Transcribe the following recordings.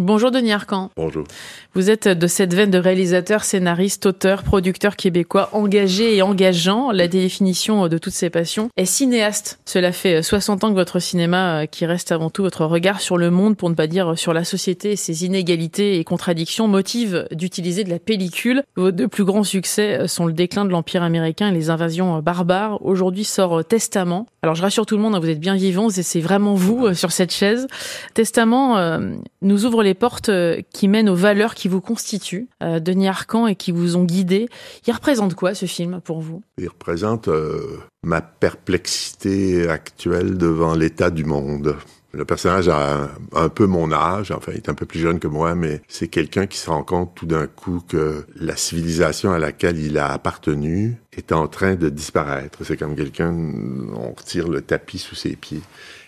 Bonjour Denis Arcan. Bonjour. Vous êtes de cette veine de réalisateur, scénariste, auteur, producteur québécois engagé et engageant. La définition de toutes ces passions est cinéaste. Cela fait 60 ans que votre cinéma, euh, qui reste avant tout votre regard sur le monde, pour ne pas dire sur la société et ses inégalités et contradictions, motive d'utiliser de la pellicule. Vos deux plus grands succès euh, sont le déclin de l'Empire américain et les invasions euh, barbares. Aujourd'hui sort Testament. Alors je rassure tout le monde, hein, vous êtes bien vivants et c'est vraiment vous sur cette chaise. Testament nous ouvre les portes euh, qui mènent aux valeurs qui vous constituent, euh, Denis Arcan, et qui vous ont guidé. Il représente quoi ce film pour vous? Il représente euh, ma perplexité actuelle devant l'état du monde. Le personnage a un, peu mon âge, enfin, il est un peu plus jeune que moi, mais c'est quelqu'un qui se rend compte tout d'un coup que la civilisation à laquelle il a appartenu est en train de disparaître. C'est comme quelqu'un, on retire le tapis sous ses pieds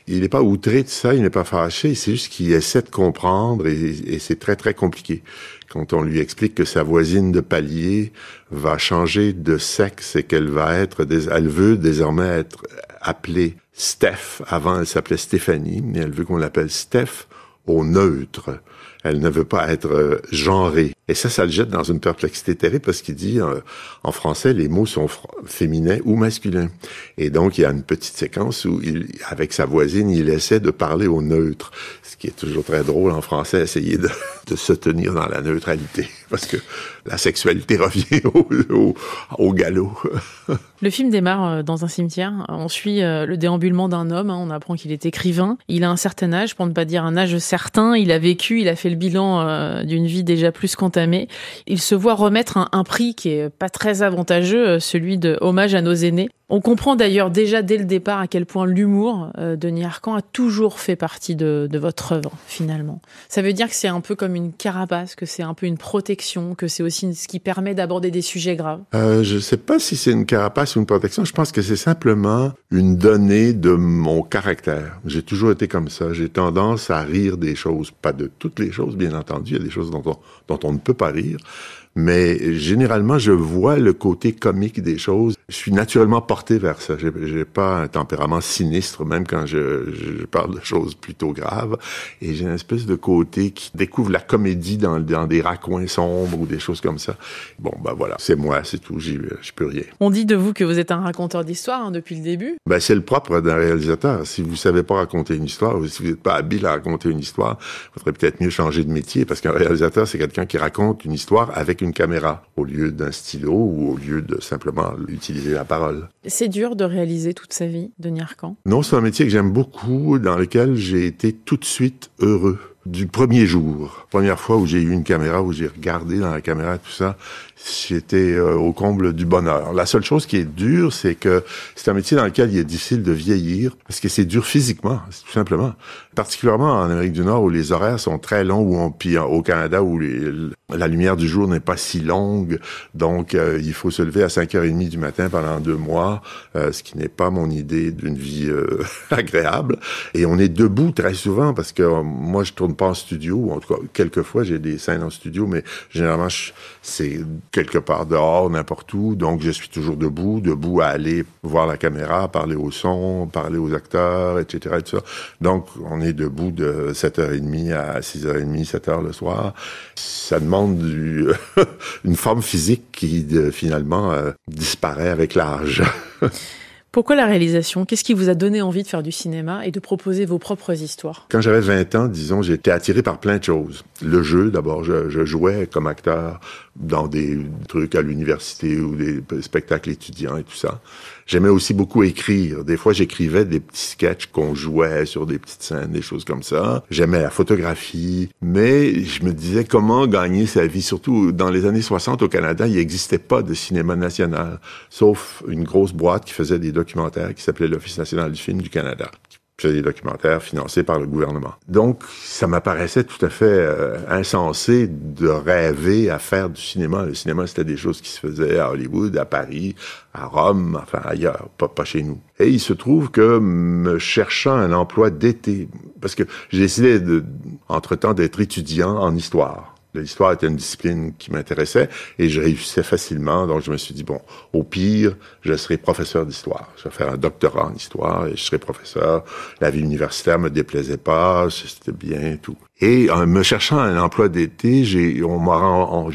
il n'est pas outré de ça, il n'est pas fâché, c'est juste qu'il essaie de comprendre et, c'est très très compliqué. Quand on lui explique que sa voisine de palier va changer de sexe et qu'elle va être, elle veut désormais être appelée Steph. Avant, elle s'appelait Stéphanie, mais elle veut qu'on l'appelle Steph au neutre. Elle ne veut pas être euh, genrée. Et ça, ça le jette dans une perplexité terrible parce qu'il dit, euh, en français, les mots sont féminins ou masculins. Et donc, il y a une petite séquence où, il, avec sa voisine, il essaie de parler au neutre. Ce qui est toujours très drôle en français, essayer de, de se tenir dans la neutralité. Parce que la sexualité revient au, au, au galop. Le film démarre euh, dans un cimetière. On suit euh, le déambulement d'un homme. Hein. On apprend qu'il est écrivain. Il a un certain âge, pour ne pas dire un âge certain. Il a vécu, il a fait le bilan euh, d'une vie déjà plus qu'entamée. Il se voit remettre un, prix qui est pas très avantageux, celui de hommage à nos aînés. On comprend d'ailleurs déjà dès le départ à quel point l'humour de Denis a toujours fait partie de, de votre œuvre, finalement. Ça veut dire que c'est un peu comme une carapace, que c'est un peu une protection, que c'est aussi ce qui permet d'aborder des sujets graves. Euh, je sais pas si c'est une carapace une protection. Je pense que c'est simplement une donnée de mon caractère. J'ai toujours été comme ça. J'ai tendance à rire des choses, pas de toutes les choses, bien entendu. Il y a des choses dont on, dont on ne peut pas rire, mais généralement, je vois le côté comique des choses. Je suis naturellement porté vers ça. J'ai pas un tempérament sinistre, même quand je, je parle de choses plutôt graves. Et j'ai une espèce de côté qui découvre la comédie dans, dans des raccoins sombres ou des choses comme ça. Bon, ben voilà, c'est moi, c'est tout. Je peux rien. On dit de vous que vous êtes un raconteur d'histoire hein, depuis le début. Ben c'est le propre d'un réalisateur. Si vous savez pas raconter une histoire, ou si vous n'êtes pas habile à raconter une histoire, il faudrait peut-être mieux changer de métier parce qu'un réalisateur, c'est quelqu'un qui raconte une histoire avec une une caméra au lieu d'un stylo ou au lieu de simplement utiliser la parole. C'est dur de réaliser toute sa vie, Denis Arcan Non, c'est un métier que j'aime beaucoup, dans lequel j'ai été tout de suite heureux du premier jour. Première fois où j'ai eu une caméra, où j'ai regardé dans la caméra tout ça, j'étais euh, au comble du bonheur. La seule chose qui est dure, c'est que c'est un métier dans lequel il est difficile de vieillir, parce que c'est dur physiquement, tout simplement. Particulièrement en Amérique du Nord, où les horaires sont très longs, où on, puis au Canada, où la lumière du jour n'est pas si longue, donc euh, il faut se lever à 5h30 du matin pendant deux mois, euh, ce qui n'est pas mon idée d'une vie agréable. Et on est debout très souvent, parce que moi, je tourne pas en studio, ou en tout cas, quelquefois, j'ai des scènes en studio, mais généralement, c'est quelque part dehors, n'importe où. Donc, je suis toujours debout, debout à aller voir la caméra, parler au son, parler aux acteurs, etc.. Donc, debout de 7h30 à 6h30, 7h le soir. Ça demande du, une forme physique qui, finalement, euh, disparaît avec l'âge. Pourquoi la réalisation? Qu'est-ce qui vous a donné envie de faire du cinéma et de proposer vos propres histoires? Quand j'avais 20 ans, disons, j'étais attiré par plein de choses. Le jeu, d'abord, je, je, jouais comme acteur dans des trucs à l'université ou des spectacles étudiants et tout ça. J'aimais aussi beaucoup écrire. Des fois, j'écrivais des petits sketchs qu'on jouait sur des petites scènes, des choses comme ça. J'aimais la photographie, mais je me disais comment gagner sa vie. Surtout dans les années 60 au Canada, il n'existait pas de cinéma national, sauf une grosse boîte qui faisait des documentaires qui s'appelait l'Office national du film du Canada, faisais des documentaires financés par le gouvernement. Donc, ça m'apparaissait tout à fait euh, insensé de rêver à faire du cinéma. Le cinéma, c'était des choses qui se faisaient à Hollywood, à Paris, à Rome, enfin ailleurs, pas, pas chez nous. Et il se trouve que me cherchant un emploi d'été, parce que j'ai décidé entre-temps d'être étudiant en histoire L'histoire était une discipline qui m'intéressait et je réussissais facilement. Donc, je me suis dit, bon, au pire, je serai professeur d'histoire. Je vais faire un doctorat en histoire et je serai professeur. La vie universitaire me déplaisait pas, c'était bien, tout. Et en me cherchant un emploi d'été, j'ai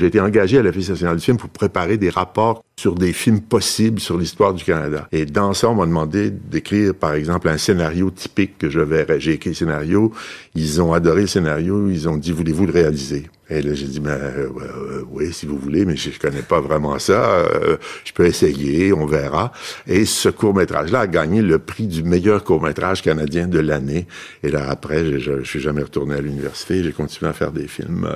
été engagé à l'Office national du film pour préparer des rapports sur des films possibles sur l'histoire du Canada. Et dans ça, on m'a demandé d'écrire, par exemple, un scénario typique que je verrais. J'ai écrit le scénario, ils ont adoré le scénario, ils ont dit, voulez-vous le réaliser? Et là, j'ai dit, mais, euh, euh, oui, si vous voulez, mais je, ne connais pas vraiment ça. Euh, je peux essayer, on verra. Et ce court-métrage-là a gagné le prix du meilleur court-métrage canadien de l'année. Et là, après, je, je, suis jamais retourné à l'université. J'ai continué à faire des films.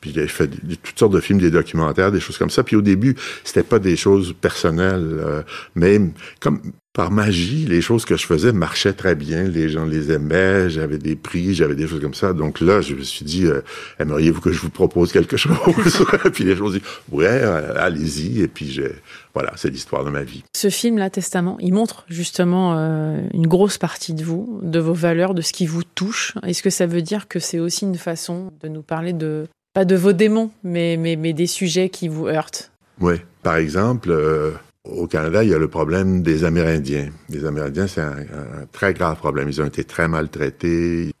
puis j'ai fait toutes sortes de films, des documentaires, des choses comme ça. Puis au début, c'était pas des choses personnelles, mais comme par magie, les choses que je faisais marchaient très bien. Les gens les aimaient, j'avais des prix, j'avais des choses comme ça. Donc là, je me suis dit, euh, aimeriez-vous que je vous propose quelque chose? puis les gens ont dit, ouais, euh, allez-y. Et puis j'ai, voilà, c'est l'histoire de ma vie. Ce film-là, Testament, il montre justement euh, une grosse partie de vous, de vos valeurs, de ce qui vous touche. Est-ce que ça veut dire que c'est aussi une façon de nous parler de, pas de vos démons, mais, mais, mais des sujets qui vous heurtent? Oui. Par exemple, au Canada, il y a le problème des Amérindiens. Les Amérindiens, c'est un, très grave problème. Ils ont été très maltraités.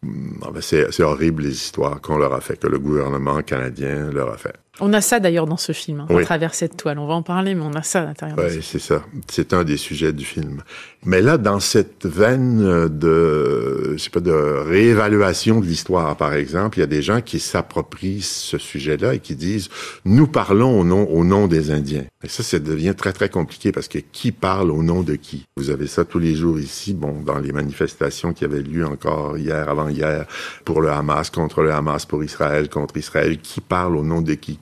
C'est horrible les histoires qu'on leur a fait, que le gouvernement canadien leur a fait. On a ça d'ailleurs dans ce film, hein, à travers cette toile. On va en parler, mais on a ça à l'intérieur. Oui, c'est ça. C'est un des sujets du film. Mais là, dans cette veine de, je sais pas, de réévaluation de l'histoire, par exemple, il y a des gens qui s'approprient ce sujet-là et qui disent, nous parlons au nom, au nom des Indiens. Et ça, ça devient très, très compliqué parce que qui parle au nom de qui? Vous avez ça tous les jours ici, bon, dans les manifestations qui avaient lieu encore hier, avant-hier, pour le Hamas, contre le Hamas, pour Israël, contre Israël. Qui parle au nom de qui?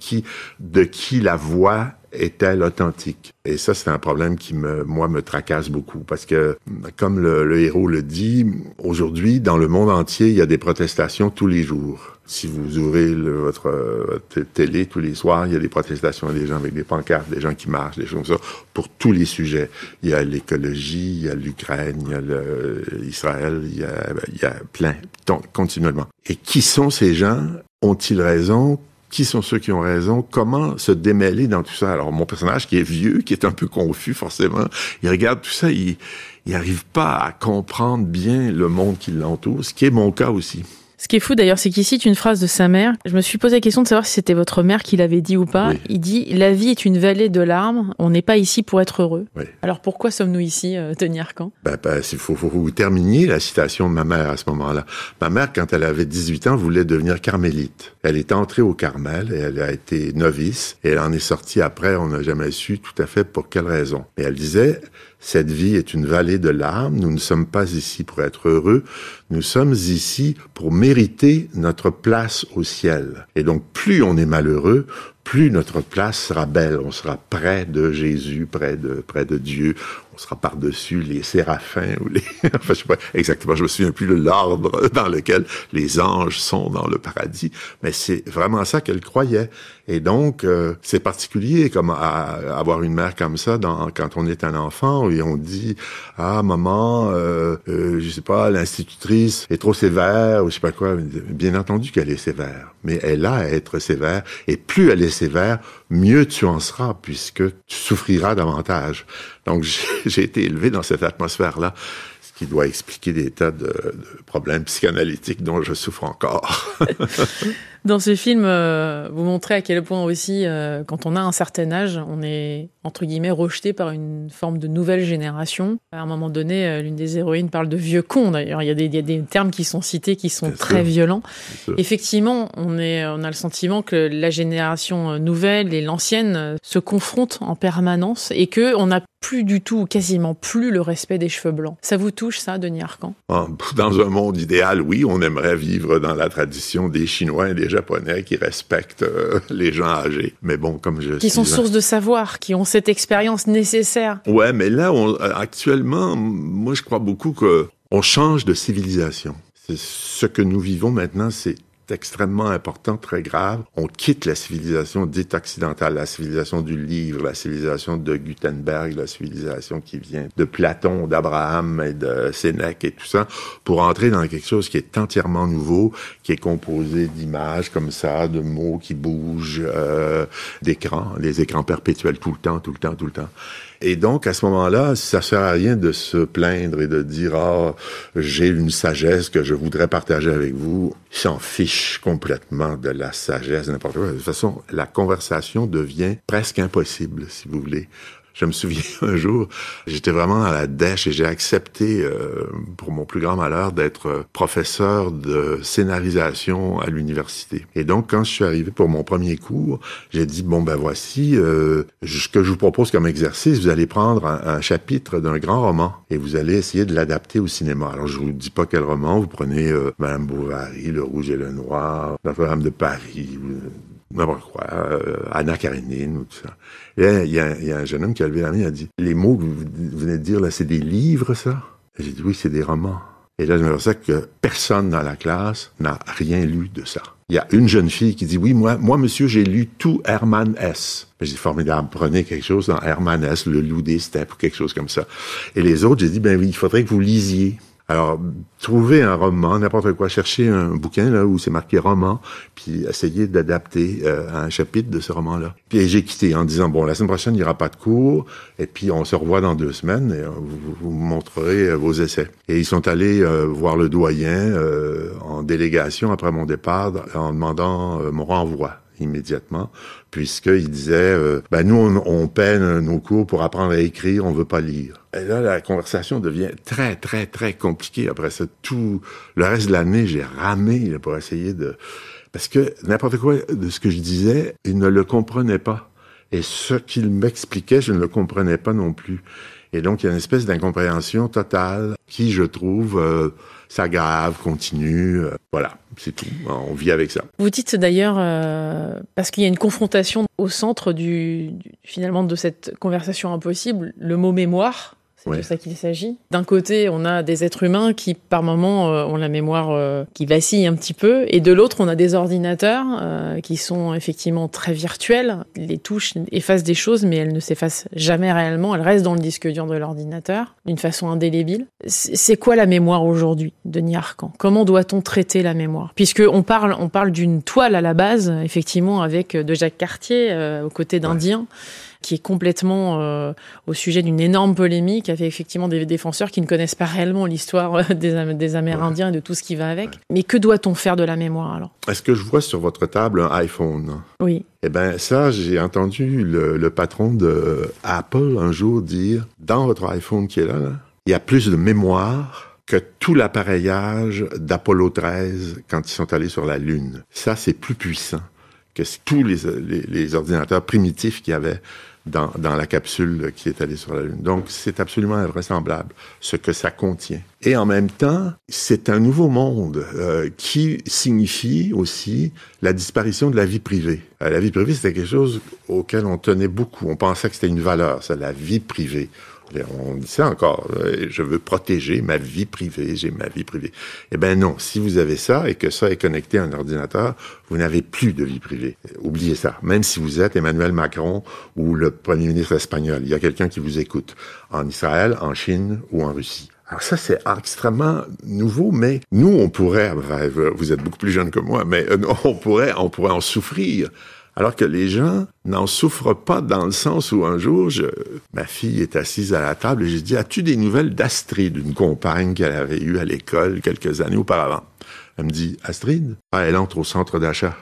De qui la voix est-elle authentique? Et ça, c'est un problème qui me, moi, me tracasse beaucoup parce que, comme le, héros le dit, aujourd'hui, dans le monde entier, il y a des protestations tous les jours. Si vous ouvrez votre, télé tous les soirs, il y a des protestations, des gens avec des pancartes, des gens qui marchent, des choses comme ça, pour tous les sujets. Il y a l'écologie, il y a l'Ukraine, il y a l'Israël, il y a, il y a plein, continuellement. Et qui sont ces gens? Ont-ils raison? Qui sont ceux qui ont raison, comment se démêler dans tout ça? Alors mon personnage qui est vieux, qui est un peu confus forcément, il regarde tout ça, il n'arrive pas à comprendre bien le monde qui l'entoure, ce qui est mon cas aussi. Ce qui est fou d'ailleurs, c'est qu'il cite une phrase de sa mère. Je me suis posé la question de savoir si c'était votre mère qui l'avait dit ou pas. Il dit La vie est une vallée de larmes, on n'est pas ici pour être heureux. Alors pourquoi sommes-nous ici, euh, Denis Arcan Il faut, faut, terminer la citation de ma mère à ce moment-là. Ma mère, quand elle avait 18 ans, voulait devenir carmélite. Elle est entrée au Carmel et elle a été novice et elle en est sortie après, on n'a jamais su tout à fait pour quelle raison. Et elle disait cette vie est une vallée de larmes. Nous ne sommes pas ici pour être heureux. Nous sommes ici pour mériter notre place au ciel. Et donc, plus on est malheureux, plus notre place sera belle. On sera près de Jésus, près de, près de Dieu. On sera par-dessus les séraphins ou les, enfin, je sais pas exactement, je me souviens plus de l'ordre dans lequel les anges sont dans le paradis. Mais c'est vraiment ça qu'elle croyait. Et donc, euh, c'est particulier comme avoir une mère comme ça dans, quand on est un enfant et on dit ah maman, euh, euh, je sais pas, l'institutrice est trop sévère ou je sais pas quoi. Bien entendu qu'elle est sévère, mais elle a à être sévère et plus elle est sévère, mieux tu en seras puisque tu souffriras davantage. Donc j'ai été élevé dans cette atmosphère-là qui doit expliquer des tas de, de problèmes psychanalytiques dont je souffre encore. Dans ce film, euh, vous montrez à quel point aussi, euh, quand on a un certain âge, on est entre guillemets rejeté par une forme de nouvelle génération. À un moment donné, euh, l'une des héroïnes parle de vieux cons. D'ailleurs, il y, a des, il y a des termes qui sont cités qui sont très violents. Effectivement, on est, on a le sentiment que la génération nouvelle et l'ancienne se confrontent en permanence et que on n'a plus du tout, quasiment plus le respect des cheveux blancs. Ça vous touche, ça, Denis Arcan? Ah, Dans un monde idéal, oui, on aimerait vivre dans la tradition des Chinois et des Japonais qui respectent euh, les gens âgés. Mais bon, comme je Qui sont source de savoir, qui ont cette expérience nécessaire. Ouais, mais là, on, euh, actuellement, moi, je crois beaucoup que on change de civilisation. Ce que nous vivons maintenant, c'est extrêmement important, très grave. On quitte la civilisation dite occidentale, la civilisation du livre, la civilisation de Gutenberg, la civilisation qui vient de Platon, d'Abraham et de Sénèque et tout ça, pour entrer dans quelque chose qui est entièrement nouveau, qui est composé d'images comme ça, de mots qui bougent, euh, d'écrans, des écrans perpétuels tout le temps, tout le temps, tout le temps. Et donc, à ce moment-là, ça sert à rien de se plaindre et de dire, ah, j'ai une sagesse que je voudrais partager avec vous. Ils s'en fichent complètement de la sagesse, n'importe quoi. De toute façon, la conversation devient presque impossible, si vous voulez. Je me souviens un jour, j'étais vraiment à la dèche et j'ai accepté, euh, pour mon plus grand malheur, d'être professeur de scénarisation à l'université. Et donc, quand je suis arrivé pour mon premier cours, j'ai dit, bon, ben voici, euh, ce que je vous propose comme exercice, vous allez prendre un, chapitre d'un grand roman et vous allez essayer de l'adapter au cinéma. Alors, je vous dis pas quel roman, vous prenez euh, Madame Bovary, Le Rouge et le Noir, Notre-Dame de Paris, n'importe quoi, euh, Anna Karenine ou tout ça. Et il y, a, un jeune homme qui a levé la main et a dit, les mots que vous venez de dire là, c'est des livres, ça? J'ai dit, oui, c'est des romans. Et là, je me rends que personne dans la classe n'a rien lu de ça. Il y a une jeune fille qui dit, oui, moi, moi, monsieur, j'ai lu tout Hermann S. J'ai dit, formidable, prenez quelque chose dans Hermann S, le loup des steppes ou quelque chose comme ça. Et les autres, j'ai dit, ben oui, il faudrait que vous lisiez. Alors, trouver un roman, n'importe quoi, chercher un bouquin là où c'est marqué roman, puis essayer d'adapter euh, un chapitre de ce roman-là. Puis j'ai quitté en disant bon, la semaine prochaine il n'y aura pas de cours, et puis on se revoit dans deux semaines et euh, vous, vous montrerez euh, vos essais. Et ils sont allés voir le doyen en délégation après mon départ en demandant mon renvoi immédiatement, puisqu'il disait, ben nous, on, on, peine nos cours pour apprendre à écrire, on veut pas lire. Et là, la conversation devient très, très, très compliquée. Après ça, tout le reste de l'année, j'ai ramé pour essayer de... Parce que n'importe quoi de ce que je disais, il ne le comprenait pas. Et ce qu'il m'expliquait, je ne le comprenais pas non plus. Et donc, il y a une espèce d'incompréhension totale qui, je trouve, euh, s'aggrave, continue. Euh, voilà, c'est tout. On vit avec ça. Vous dites d'ailleurs, euh, parce qu'il y a une confrontation au centre du, finalement de cette conversation impossible, le mot mémoire c'est de ça qu'il s'agit. D'un côté, on a des êtres humains qui, par moments, euh, ont la mémoire euh, qui vacille un petit peu, et de l'autre, on a des ordinateurs euh, qui sont effectivement très virtuels. Les touches effacent des choses, mais elles ne s'effacent jamais réellement. Elles restent dans le disque dur de l'ordinateur d'une façon indélébile. C'est quoi la mémoire aujourd'hui, Denis Arcan? Comment doit-on traiter la mémoire? Puisque on parle, on parle d'une toile à la base, effectivement, avec de Jacques Cartier aux côtés d'Indiens qui est complètement euh, au sujet d'une énorme polémique avec effectivement des défenseurs qui ne connaissent pas réellement l'histoire euh, des, des, Amérindiens et de tout ce qui va avec. Mais que doit-on faire de la mémoire alors? Est-ce que je vois sur votre table un iPhone? Oui. Eh bien, ça, j'ai entendu le, le, patron de Apple un jour dire dans votre iPhone qui est là, là il y a plus de mémoire que tout l'appareillage d'Apollo 13 quand ils sont allés sur la Lune. Ça, c'est plus puissant que tous les, les, les ordinateurs primitifs qu'il y avait dans, la capsule qui est allée sur la Lune. Donc, c'est absolument invraisemblable ce que ça contient. Et en même temps, c'est un nouveau monde euh, qui signifie aussi la disparition de la vie privée. Euh, la vie privée, c'était quelque chose auquel on tenait beaucoup. On pensait que c'était une valeur, c'est la vie privée. On dit ça encore, euh, je veux protéger ma vie privée, j'ai ma vie privée. Eh ben non, si vous avez ça et que ça est connecté à un ordinateur, vous n'avez plus de vie privée. Oubliez ça. Même si vous êtes Emmanuel Macron ou le premier ministre espagnol, il y a quelqu'un qui vous écoute en Israël, en Chine ou en Russie. Alors ça, c'est extrêmement nouveau, mais nous, on pourrait, vous êtes beaucoup plus jeune que moi, mais euh, on pourrait, on pourrait en souffrir alors que les gens n'en souffrent pas dans le sens où un jour, je, ma fille est assise à la table et j'ai dit, as-tu des nouvelles d'Astrid, une compagne qu'elle avait eue à l'école quelques années auparavant? Elle me dit, Astrid? Ah, elle entre au centre d'achat.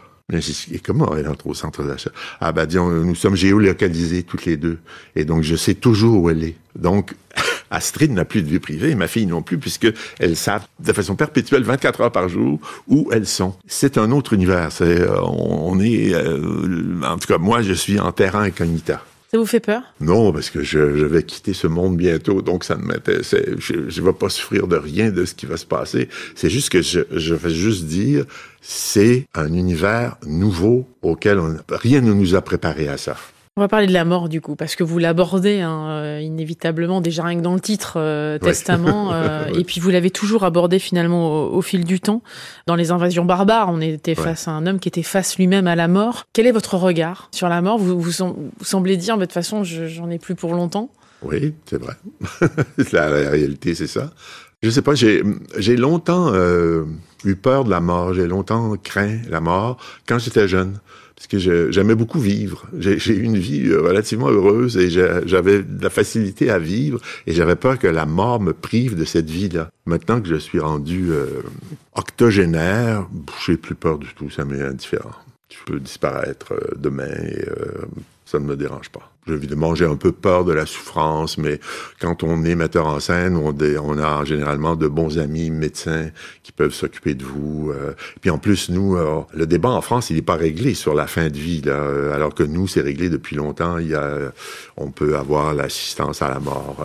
Et comment elle entre au centre d'achat? Ah, ben, disons, nous sommes géolocalisés toutes les deux. Et donc, je sais toujours où elle est. Donc, Astrid n'a plus de vie privée, ma fille non plus, puisque elles savent de façon perpétuelle, 24 heures par jour, où elles sont. C'est un autre univers. Euh, on, est, euh, en tout cas, moi, je suis en terrain incognita. Ça vous fait peur? Non, parce que je, vais quitter ce monde bientôt, donc ça ne m'intéresse. Je ne vais pas souffrir de rien de ce qui va se passer. C'est juste que je, je vais juste dire, c'est un univers nouveau auquel on, rien ne nous a préparé à ça. On va parler de la mort du coup, parce que vous l'abordez hein, euh, inévitablement déjà rien que dans le titre euh, Testament, euh, et puis vous l'avez toujours abordé finalement au, fil du temps. Dans les invasions barbares, on était face à un homme qui était face lui-même à la mort. Quel est votre regard sur la mort? Vous, vous, semblez dire, de toute façon, j'en ai plus pour longtemps. Oui, c'est vrai. la, la, réalité, c'est ça. Je sais pas, j'ai longtemps eu peur de la mort, j'ai longtemps craint la mort quand j'étais jeune parce que j'aimais beaucoup vivre. J'ai eu une vie euh, relativement heureuse et j'avais de la facilité à vivre et j'avais peur que la mort me prive de cette vie-là. Maintenant que je suis rendu euh, octogénaire, j'ai plus peur du tout, ça m'est indifférent. Je peux disparaître euh, demain et ça ne me dérange pas. Évidemment, j'ai un peu peur de la souffrance, mais quand on est metteur en scène, on, a généralement de bons amis médecins qui peuvent s'occuper de vous. Euh. Puis en plus, nous, euh, le débat en France, il n'est pas réglé sur la fin de vie, là, euh, alors que nous, c'est réglé depuis longtemps. Il y a, on peut avoir l'assistance à la mort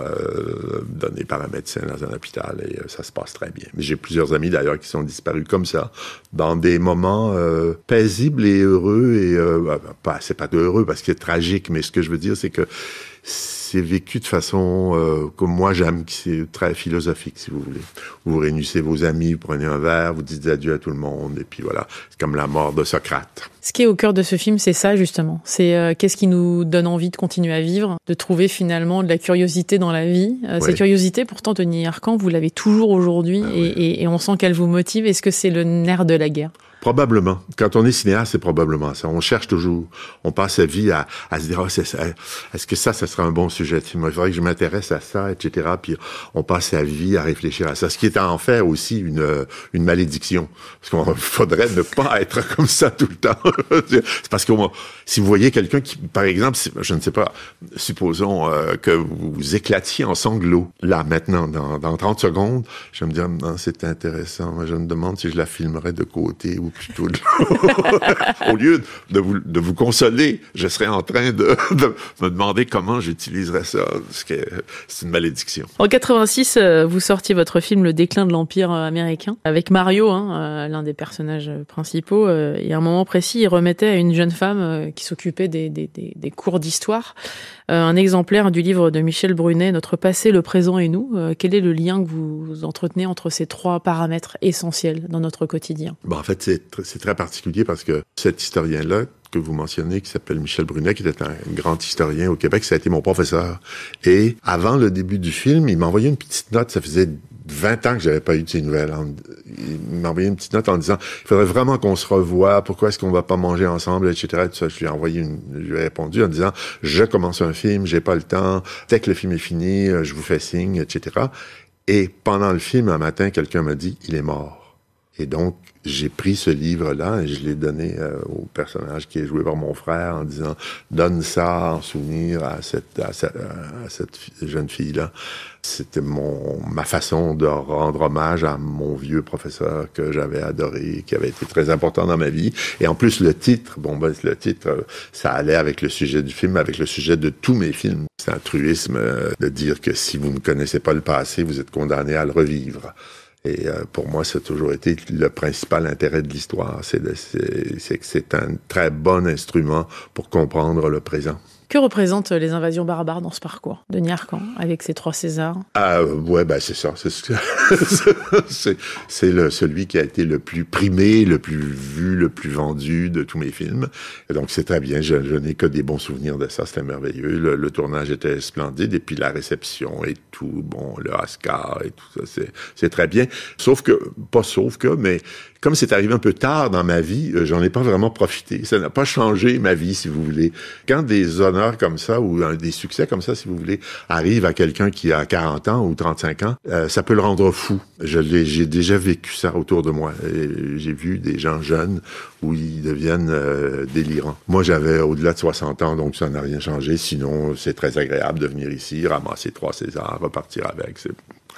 donnée par un médecin dans un hôpital et ça se passe très bien. Mais j'ai plusieurs amis d'ailleurs qui sont disparus comme ça, dans des moments paisibles et heureux et bah, pas, c'est pas heureux parce que c'est tragique, mais ce que je veux dire c'est que c'est vécu de façon euh, comme moi j'aime, qui c'est très philosophique, si vous voulez. Vous réunissez vos amis, vous prenez un verre, vous dites adieu à tout le monde, et puis voilà. C'est comme la mort de Socrate. Ce qui est au cœur de ce film, c'est ça justement. C'est euh, qu'est-ce qui nous donne envie de continuer à vivre, de trouver finalement de la curiosité dans la vie. Euh, cette curiosité, pourtant, Denis Arcan, vous l'avez toujours aujourd'hui, ah et, et on sent qu'elle vous motive. Est-ce que c'est le nerf de la guerre? Probablement. Quand on est cinéaste, c'est probablement ça. On cherche toujours. On passe sa vie à, à se dire, oh, est-ce que ça, ça sera un bon sujet? Il faudrait que je m'intéresse à ça, etc. Puis on passe sa vie à réfléchir à ça. Ce qui est en fait aussi une, une malédiction. Parce qu'il faudrait ne pas être comme ça tout le temps. c'est parce que si vous voyez quelqu'un qui, par exemple, je ne sais pas, supposons euh, que vous éclatiez en sanglots, là, maintenant, dans, dans 30 secondes, je vais me dire, non, c'est intéressant. Je me demande si je la filmerais de côté ou Au lieu de vous, de vous consoler, je serais en train de, me demander comment j'utiliserais ça. C'est une malédiction. En 86, euh, vous sortiez votre film Le déclin de l'Empire euh, américain avec Mario, hein, l'un des personnages principaux. Et à un moment précis, il remettait à une jeune femme qui s'occupait des, des cours d'histoire un exemplaire du livre de Michel Brunet, Notre passé, le présent et nous. Quel est le lien que vous entretenez entre ces trois paramètres essentiels dans notre quotidien? Ben, En fait, c'est c'est très particulier parce que cet historien-là que vous mentionnez, qui s'appelle Michel Brunet, qui était un grand historien au Québec, ça a été mon professeur. Et avant le début du film, il m'a envoyé une petite note, ça faisait 20 ans que j'avais pas eu de ces nouvelles. Il m'a envoyé une petite note en disant il faudrait vraiment qu'on se revoie, pourquoi est-ce qu'on va pas manger ensemble, etc. ça. Je lui ai envoyé une, je lui ai répondu en disant je commence un film, j'ai pas le temps, dès que le film est fini, je vous fais signe, etc. Et pendant le film, un matin, quelqu'un m'a dit il est mort. Et donc, j'ai pris ce livre-là et je l'ai donné euh, au personnage qui est joué par mon frère en disant donne ça en souvenir à à cette, à cette jeune fille-là. C'était mon ma façon de rendre hommage à mon vieux professeur que j'avais adoré, qui avait été très important dans ma vie. Et en plus le titre, bon ben le titre, ça allait avec le sujet du film, avec le sujet de tous mes films. C'est un truisme euh, de dire que si vous ne connaissez pas le passé, vous êtes condamné à le revivre. Et euh, pour moi, ça a toujours été le principal intérêt de l'histoire, c'est que c'est un très bon instrument pour comprendre le présent. Que représentent les invasions barbares dans ce parcours de Niarcan avec ses trois Césars? Ah ouais, ben c'est ça. C'est le celui qui a été le plus primé, le plus vu, le plus vendu de tous mes films. Donc c'est très bien. Je, n'ai que des bons souvenirs de ça. C'était merveilleux. Le, tournage était splendide et puis la réception et tout, bon, le Oscar et tout ça, c'est très bien. Sauf que, pas sauf que, mais comme c'est arrivé un peu tard dans ma vie, euh, j'en ai pas vraiment profité. Ça n'a pas changé ma vie, si vous voulez. Quand des honneurs comme ça ou des succès comme ça, si vous voulez, arrivent à quelqu'un qui a 40 ans ou 35 ans, euh, ça peut le rendre fou. J'ai déjà vécu ça autour de moi. J'ai vu des gens jeunes où ils deviennent euh, délirants. Moi, j'avais au-delà de 60 ans, donc ça n'a rien changé. Sinon, c'est très agréable de venir ici, ramasser trois Césars, repartir avec.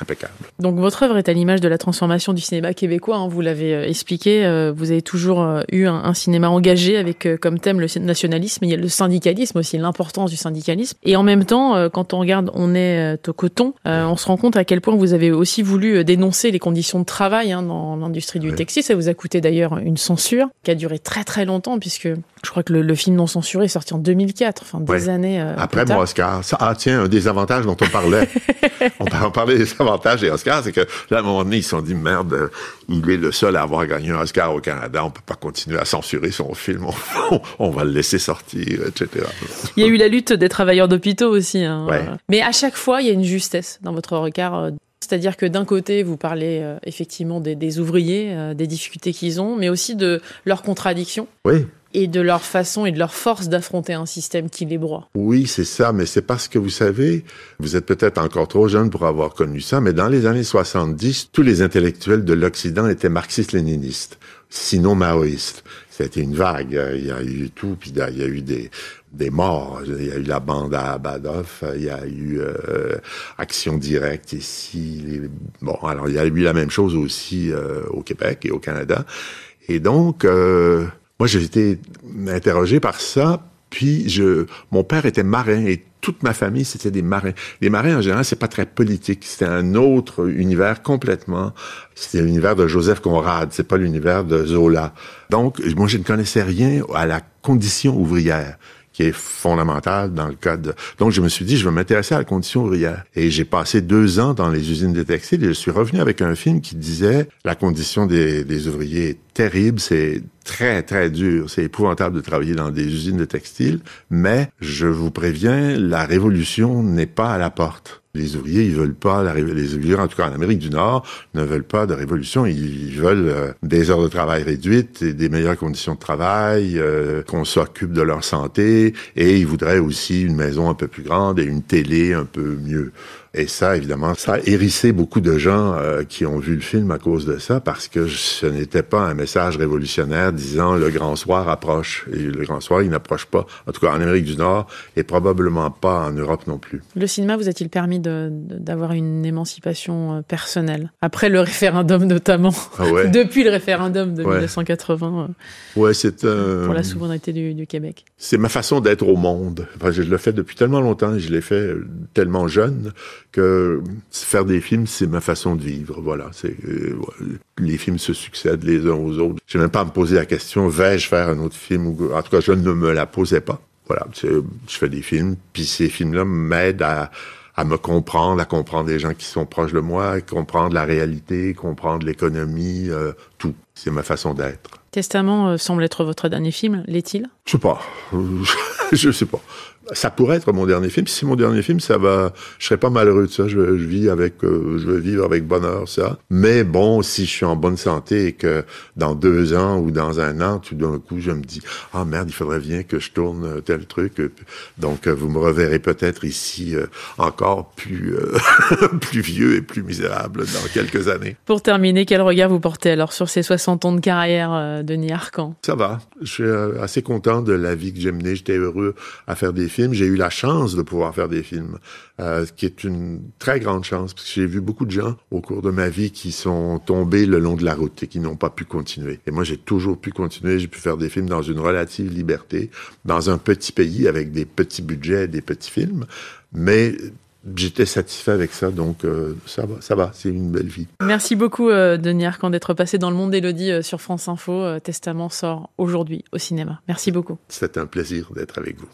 Impeccable. Donc votre œuvre est à l'image de la transformation du cinéma québécois, hein, vous l'avez euh, expliqué, euh, vous avez toujours euh, eu un, cinéma engagé avec comme thème le nationalisme, il y a le syndicalisme aussi, l'importance du syndicalisme. Et en même temps, quand on regarde On est au coton, on se rend compte à quel point vous avez aussi voulu dénoncer les conditions de travail hein, dans l'industrie du textile. Ça vous a coûté d'ailleurs une censure qui a duré très très longtemps puisque Je crois que le, film non censuré est sorti en 2004, enfin des années. Euh, Après mon Oscar. Ça, ah tiens, un des avantages dont on parlait. on, parlait des avantages des Oscars, c'est que là, à un moment donné, ils se sont dit merde, euh, il est le seul à avoir gagné un Oscar au Canada, on peut pas continuer à censurer son film, on, va le laisser sortir, etc. Il y a eu la lutte des travailleurs d'hôpitaux aussi. Hein. Mais à chaque fois, il y a une justesse dans votre regard. Euh, c'est-à-dire que d'un côté, vous parlez effectivement des, des ouvriers, des difficultés qu'ils ont, mais aussi de leurs contradictions. Oui et de leur façon et de leur force d'affronter un système qui les broie. Oui, c'est ça, mais c'est parce que vous savez, vous êtes peut-être encore trop jeune pour avoir connu ça, mais dans les années 70, tous les intellectuels de l'Occident étaient marxistes-léninistes, sinon maoïstes. C'était une vague, il y a eu tout, puis il y a eu des, des morts. Il y a eu la bande à Badoff, il y a eu euh, Action Directe ici. Bon, alors il y a eu la même chose aussi euh, au Québec et au Canada. Et donc, euh, moi, j'ai été interrogé par ça. Puis, je, mon père était marin et toute ma famille, c'était des marins. Les marins, en général, c'est pas très politique. C'était un autre univers complètement. C'était l'univers de Joseph Conrad. C'est pas l'univers de Zola. Donc, moi, je ne connaissais rien à la condition ouvrière qui est fondamentale dans le cadre. Donc, je me suis dit, je vais m'intéresser à la condition ouvrière. Et j'ai passé deux ans dans les usines de textiles et je suis revenu avec un film qui disait la condition des, des ouvriers est terrible, c'est très, très dur, c'est épouvantable de travailler dans des usines de textiles, mais je vous préviens, la révolution n'est pas à la porte. Les ouvriers, ils veulent pas, la, les ouvriers, en tout cas en Amérique du Nord, ne veulent pas de révolution. Ils, veulent euh, des heures de travail réduites, et des meilleures conditions de travail, euh, qu'on s'occupe de leur santé, et ils voudraient aussi une maison un peu plus grande et une télé un peu mieux. Et ça, évidemment, ça a hérissé beaucoup de gens euh, qui ont vu le film à cause de ça, parce que ce n'était pas un message révolutionnaire disant le grand soir approche. Et le grand soir, il n'approche pas, en tout cas en Amérique du Nord, et probablement pas en Europe non plus. Le cinéma vous a-t-il permis d'avoir une émancipation euh, personnelle? Après le référendum notamment, ah depuis le référendum de 1980 euh, ouais, c'est pour la souveraineté du, du Québec. C'est ma façon d'être au monde. Enfin, je le fais depuis tellement longtemps, je l'ai fait tellement jeune que faire des films, c'est ma façon de vivre. Voilà, c'est euh, les films se succèdent les uns aux autres. Je n'ai même pas à me poser la question vais-je faire un autre film ou en tout cas, je ne me la posais pas. Voilà, je fais des films, puis ces films-là m'aident à, à me comprendre, à comprendre les gens qui sont proches de moi, à comprendre la réalité, comprendre l'économie, euh, tout. C'est ma façon d'être. Testament euh, semble être votre dernier film, l'est-il? Je sais pas. je sais pas ça pourrait être mon dernier film. Si c'est mon dernier film, ça va, je serais pas malheureux de ça. Je, je vis avec, euh, je veux vivre avec bonheur ça. Mais bon, si je suis en bonne santé et que dans deux ans ou dans un an, tout d'un coup, je me dis, ah merde, il faudrait bien que je tourne tel truc. Donc, euh, vous me reverrez peut-être ici euh, encore plus, plus vieux et plus misérable dans quelques années. Pour terminer, quel regard vous portez alors sur ces 60 ans de carrière, Denis Arcan Ça va. Je suis assez content de la vie que j'ai menée. J'étais heureux à faire des films j'ai eu la chance de pouvoir faire des films, euh, ce qui est une très grande chance, parce que j'ai vu beaucoup de gens au cours de ma vie qui sont tombés le long de la route et qui n'ont pas pu continuer. Et moi, j'ai toujours pu continuer, j'ai pu faire des films dans une relative liberté, dans un petit pays avec des petits budgets, des petits films, mais j'étais satisfait avec ça, donc euh, ça va, ça va, c'est une belle vie. Merci beaucoup, euh, Denis Arcand, d'être passé dans le monde d'Elodie euh, sur France Info. Testament sort aujourd'hui au cinéma. Merci beaucoup. C'est un plaisir d'être avec vous.